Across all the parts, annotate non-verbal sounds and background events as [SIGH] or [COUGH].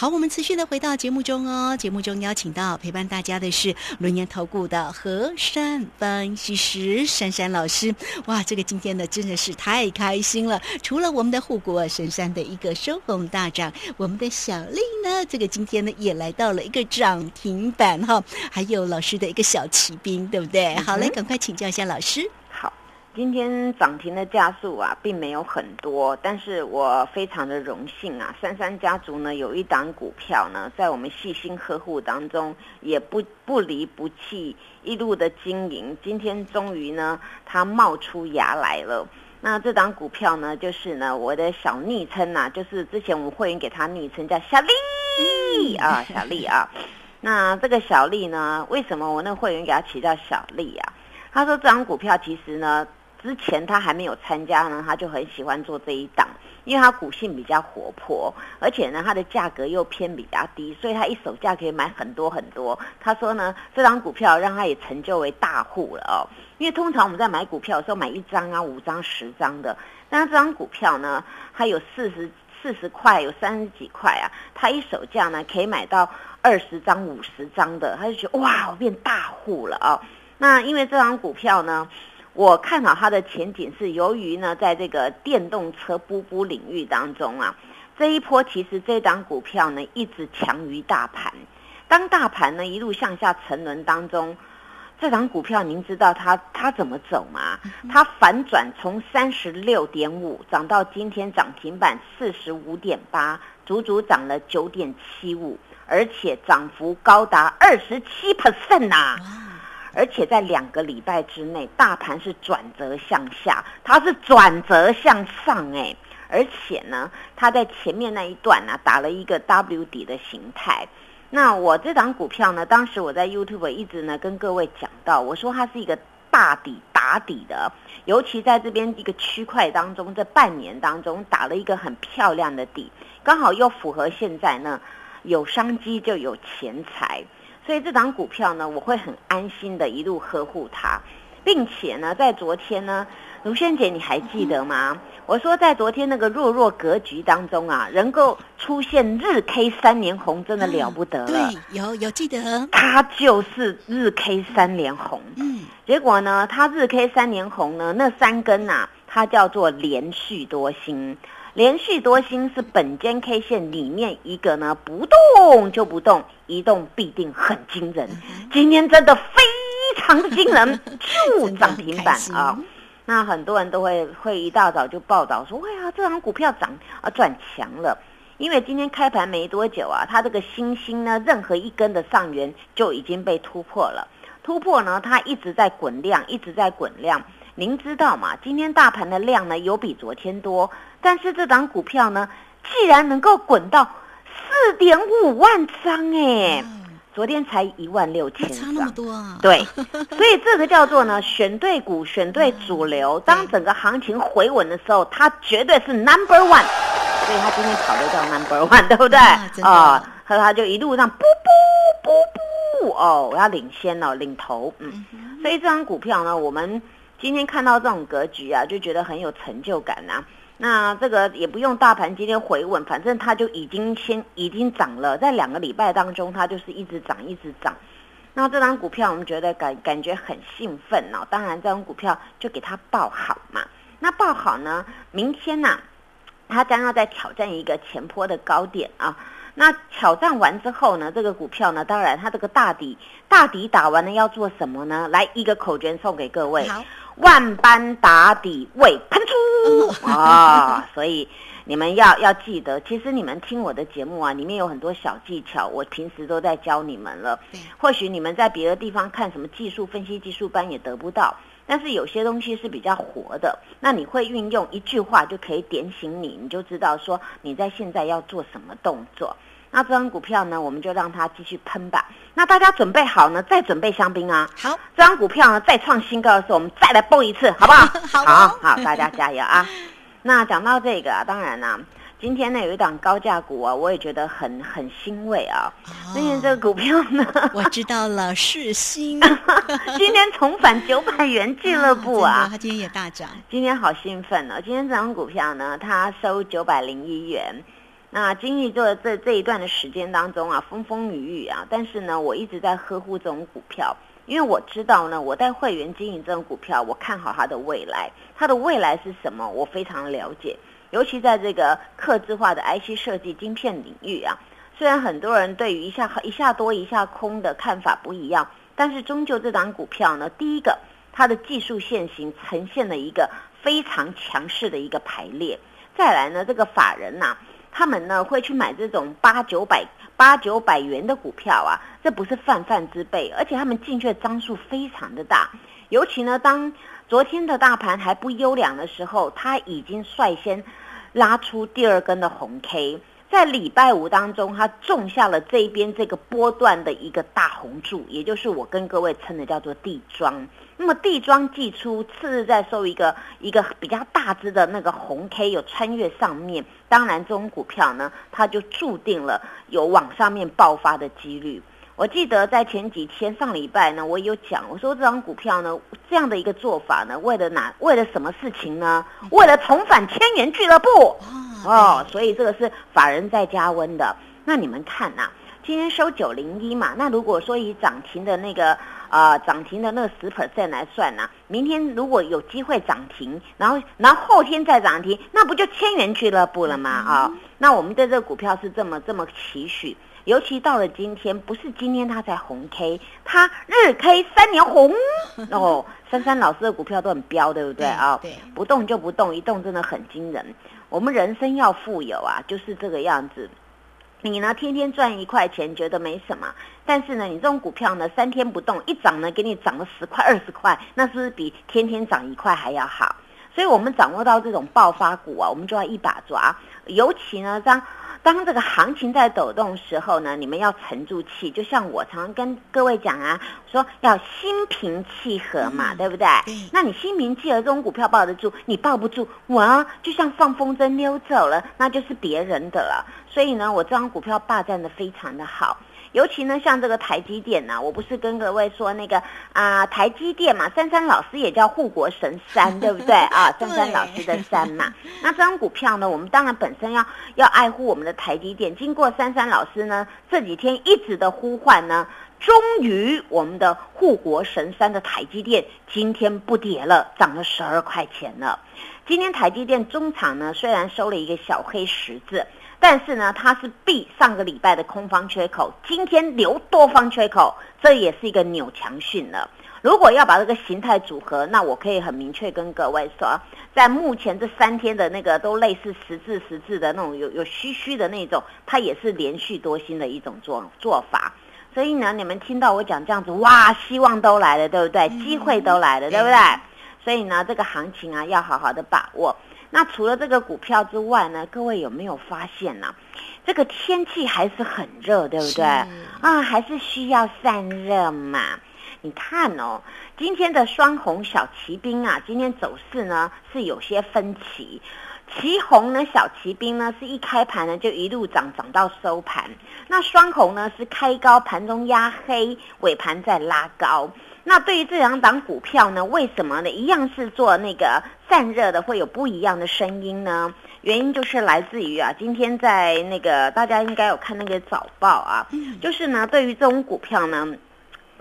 好，我们持续的回到节目中哦。节目中邀请到陪伴大家的是轮研投顾的和山分析师珊珊老师。哇，这个今天呢真的是太开心了！除了我们的护国神山的一个收红大涨，我们的小丽呢，这个今天呢也来到了一个涨停板哈。还有老师的一个小骑兵，对不对？好嘞，赶快请教一下老师。今天涨停的家数啊，并没有很多，但是我非常的荣幸啊，三三家族呢有一档股票呢，在我们细心呵护当中，也不不离不弃，一路的经营，今天终于呢，它冒出芽来了。那这档股票呢，就是呢，我的小昵称呐，就是之前我们会员给他昵称叫小丽啊，小丽啊。那这个小丽呢，为什么我那个会员给他起叫小丽啊？他说这档股票其实呢。之前他还没有参加呢，他就很喜欢做这一档，因为他股性比较活泼，而且呢，它的价格又偏比较低，所以他一手价可以买很多很多。他说呢，这张股票让他也成就为大户了哦。因为通常我们在买股票的时候买一张啊、五张、十张的，但这张股票呢，它有四十四十块，有三十几块啊，他一手价呢可以买到二十张、五十张的，他就觉得哇，我变大户了哦。那因为这张股票呢。我看好它的前景是由于呢，在这个电动车波波领域当中啊，这一波其实这档股票呢一直强于大盘。当大盘呢一路向下沉沦当中，这档股票您知道它它怎么走吗？它反转从三十六点五涨到今天涨停板四十五点八，足足涨了九点七五，而且涨幅高达二十七 percent 呐！而且在两个礼拜之内，大盘是转折向下，它是转折向上哎，而且呢，它在前面那一段呢打了一个 W 底的形态。那我这档股票呢，当时我在 YouTube 一直呢跟各位讲到，我说它是一个大底打底的，尤其在这边一个区块当中，这半年当中打了一个很漂亮的底，刚好又符合现在呢有商机就有钱财。所以这档股票呢，我会很安心的一路呵护它，并且呢，在昨天呢，卢萱姐你还记得吗？我说在昨天那个弱弱格局当中啊，能够出现日 K 三连红，真的了不得了。对，有有记得，它就是日 K 三连红。嗯，结果呢，它日 K 三连红呢，那三根呐，它叫做连续多星。连续多星是本间 K 线里面一个呢，不动就不动，一动必定很惊人。今天真的非常的惊人，[LAUGHS] 就涨停板啊！那很多人都会会一大早就报道说：“哎呀，这张股票涨啊转强了。”因为今天开盘没多久啊，它这个星星呢，任何一根的上缘就已经被突破了。突破呢，它一直在滚量，一直在滚量。您知道吗？今天大盘的量呢，有比昨天多。但是这档股票呢，既然能够滚到四点五万张，哎，昨天才一万六千张，差那么多啊？对，[LAUGHS] 所以这个叫做呢，选对股，选对主流。当整个行情回稳的时候，它绝对是 number one。所以它今天跑的叫 number one，对不对？啊，和它就一路上不不不不哦，我要领先哦，领头。嗯，所以这张股票呢，我们今天看到这种格局啊，就觉得很有成就感呐。那这个也不用大盘今天回稳，反正它就已经先已经涨了，在两个礼拜当中，它就是一直涨一直涨。那这张股票我们觉得感感觉很兴奋哦，当然这张股票就给它报好嘛。那报好呢，明天呢，它将要再挑战一个前坡的高点啊。那挑战完之后呢，这个股票呢，当然它这个大底大底打完了要做什么呢？来一个口诀送给各位。万般打底未喷出 [LAUGHS] 啊！所以你们要要记得，其实你们听我的节目啊，里面有很多小技巧，我平时都在教你们了。或许你们在别的地方看什么技术分析技术班也得不到，但是有些东西是比较活的，那你会运用一句话就可以点醒你，你就知道说你在现在要做什么动作。那这张股票呢，我们就让它继续喷吧。那大家准备好呢？再准备香槟啊！好，这张股票呢再创新高的时候，我们再来蹦一次，好不好？[LAUGHS] 好，好，大家加油啊！[LAUGHS] 那讲到这个，当然啦，今天呢有一档高价股啊，我也觉得很很欣慰啊。今天这个股票呢，[LAUGHS] 我知道了，世新今天重返九百元俱乐部啊！它今天也大涨，今天好兴奋哦！今天这张股票呢，它收九百零一元。那经历这这这一段的时间当中啊，风风雨雨啊，但是呢，我一直在呵护这种股票，因为我知道呢，我带会员经营这种股票，我看好它的未来，它的未来是什么，我非常了解。尤其在这个刻字化的 IC 设计晶片领域啊，虽然很多人对于一下一下多一下空的看法不一样，但是终究这档股票呢，第一个它的技术线型呈现了一个非常强势的一个排列，再来呢，这个法人呐，他们呢会去买这种八九百八九百元的股票啊，这不是泛泛之辈，而且他们进去的张数非常的大，尤其呢，当昨天的大盘还不优良的时候，他已经率先。拉出第二根的红 K，在礼拜五当中，它种下了这边这个波段的一个大红柱，也就是我跟各位称的叫做地庄。那么地庄寄出，次日再收一个一个比较大只的那个红 K，有穿越上面，当然这种股票呢，它就注定了有往上面爆发的几率。我记得在前几天上礼拜呢，我有讲，我说这张股票呢，这样的一个做法呢，为了哪？为了什么事情呢？为了重返千元俱乐部哦，所以这个是法人在加温的。那你们看呐，今天收九零一嘛，那如果说以涨停的那个呃涨停的那个十 percent 来算呢，明天如果有机会涨停，然后然后后天再涨停，那不就千元俱乐部了吗？啊，那我们对这个股票是这么这么期许。尤其到了今天，不是今天它才红 K，它日 K 三年红 [LAUGHS] 哦。珊珊老师的股票都很彪，对不对啊？对，不动就不动，一动真的很惊人。我们人生要富有啊，就是这个样子。你呢，天天赚一块钱，觉得没什么，但是呢，你这种股票呢，三天不动，一涨呢，给你涨了十块、二十块，那是不是比天天涨一块还要好？所以我们掌握到这种爆发股啊，我们就要一把抓。尤其呢，当当这个行情在抖动时候呢，你们要沉住气，就像我常常跟各位讲啊，说要心平气和嘛，对不对？那你心平气和，这种股票抱得住，你抱不住，哇，就像放风筝溜走了，那就是别人的了。所以呢，我这张股票霸占的非常的好。尤其呢，像这个台积电呢，我不是跟各位说那个啊，台积电嘛，珊珊老师也叫护国神山，对不对 [LAUGHS] 啊？珊珊老师的山嘛。那这张股票呢，我们当然本身要要爱护我们的台积电。经过珊珊老师呢这几天一直的呼唤呢，终于我们的护国神山的台积电今天不跌了，涨了十二块钱了。今天台积电中场呢，虽然收了一个小黑十字。但是呢，它是避上个礼拜的空方缺口，今天留多方缺口，这也是一个扭强讯了。如果要把这个形态组合，那我可以很明确跟各位说，在目前这三天的那个都类似十字十字的那种有有虚虚的那种，它也是连续多星的一种做做法。所以呢，你们听到我讲这样子，哇，希望都来了，对不对？机会都来了，对不对？所以呢，这个行情啊，要好好的把握。那除了这个股票之外呢？各位有没有发现呢？这个天气还是很热，对不对？啊，还是需要散热嘛。你看哦，今天的双红小骑兵啊，今天走势呢是有些分歧。旗红呢，小骑兵呢是一开盘呢就一路涨涨到收盘。那双红呢是开高盘中压黑，尾盘再拉高。那对于这两档股票呢，为什么呢？一样是做那个散热的，会有不一样的声音呢？原因就是来自于啊，今天在那个大家应该有看那个早报啊，就是呢，对于这种股票呢，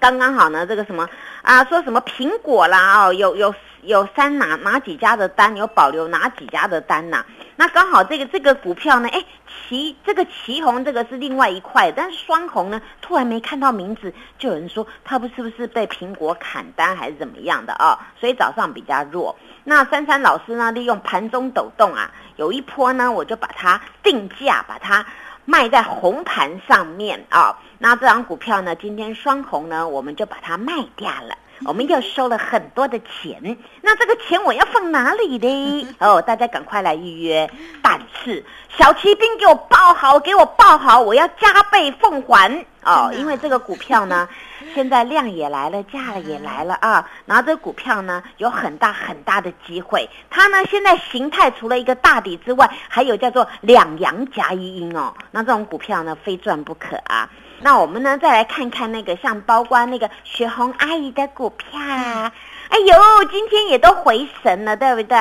刚刚好呢，这个什么啊，说什么苹果啦，哦，有有有删哪哪几家的单，有保留哪几家的单呐？那刚好这个这个股票呢，哎，旗这个旗红这个是另外一块，但是双红呢，突然没看到名字，就有人说它不是不是被苹果砍单还是怎么样的啊？所以早上比较弱。那珊珊老师呢，利用盘中抖动啊，有一波呢，我就把它定价，把它卖在红盘上面啊。那这张股票呢，今天双红呢，我们就把它卖掉了。[LAUGHS] 我们又收了很多的钱，那这个钱我要放哪里呢？[LAUGHS] 哦，大家赶快来预约。但是小骑兵给我报好，给我报好，我要加倍奉还哦。因为这个股票呢，[LAUGHS] 现在量也来了，价也来了啊。然后这个股票呢，有很大很大的机会。它呢，现在形态除了一个大底之外，还有叫做两阳夹一阴哦。那这种股票呢，非赚不可啊。那我们呢，再来看看那个像包括那个雪红阿姨的股票，哎呦，今天也都回神了，对不对？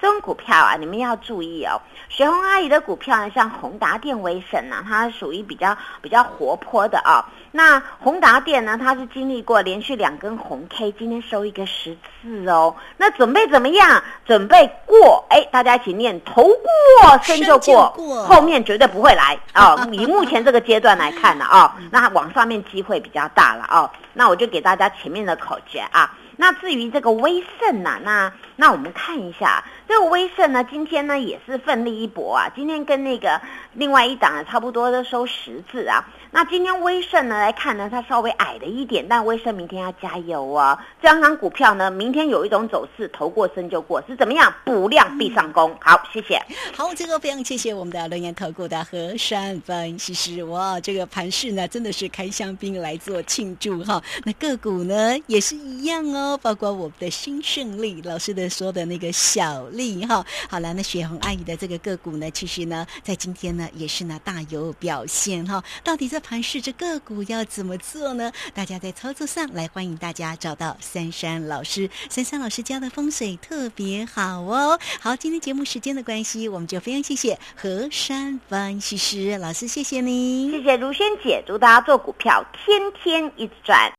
这种股票啊，你们要注意哦。雪红阿姨的股票呢，像宏达电、威盛啊，它属于比较比较活泼的哦。那宏达电呢，它是经历过连续两根红 K，今天收一个十字哦。那准备怎么样？准备过？哎，大家一起念：头过身就过，后面绝对不会来哦！[LAUGHS] 以目前这个阶段来看呢啊，那往上面机会比较大了哦。那我就给大家前面的口诀啊。那至于这个威盛呢，那那我们看一下。这个威盛呢，今天呢也是奋力一搏啊！今天跟那个另外一档差不多都收十字啊。那今天威盛呢来看呢，它稍微矮了一点，但威盛明天要加油啊！这两张股票呢，明天有一种走势，头过身就过，是怎么样？补量必上攻。好，谢谢。好，这个非常谢谢我们的龙岩投顾的和山分析师哇！这个盘势呢，真的是开香槟来做庆祝哈。那个股呢也是一样哦，包括我们的新胜利老师的说的那个小。厉哈，好了，那雪红阿姨的这个个股呢，其实呢，在今天呢，也是呢大有表现哈。到底这盘市这个股要怎么做呢？大家在操作上来，欢迎大家找到珊珊老师，珊珊老师教的风水特别好哦。好，今天节目时间的关系，我们就非常谢谢何山分析师老师，谢谢你，谢谢如萱姐，祝大家做股票天天一直赚。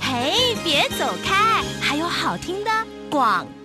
嘿，别走开，还有好听的广告。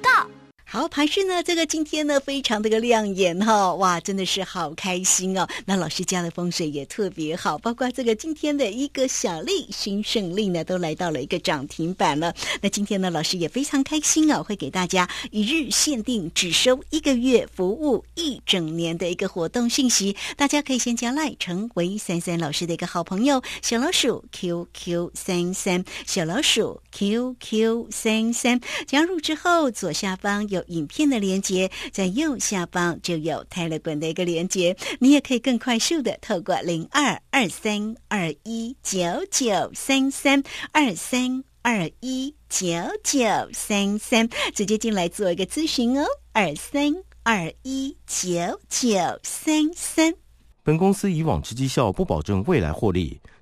好，盘市呢，这个今天呢，非常的个亮眼哈，哇，真的是好开心哦。那老师家的风水也特别好，包括这个今天的一个小利新胜利呢，都来到了一个涨停板了。那今天呢，老师也非常开心哦，会给大家一日限定，只收一个月，服务一整年的一个活动信息。大家可以先加赖，成为三三老师的一个好朋友，小老鼠 QQ 三三，小老鼠 QQ 三三，加入之后左下方有。影片的连接在右下方就有泰勒本的一个连接，你也可以更快速的透过零二二三二一九九三三二三二一九九三三直接进来做一个咨询哦，二三二一九九三三。本公司以往之绩效不保证未来获利，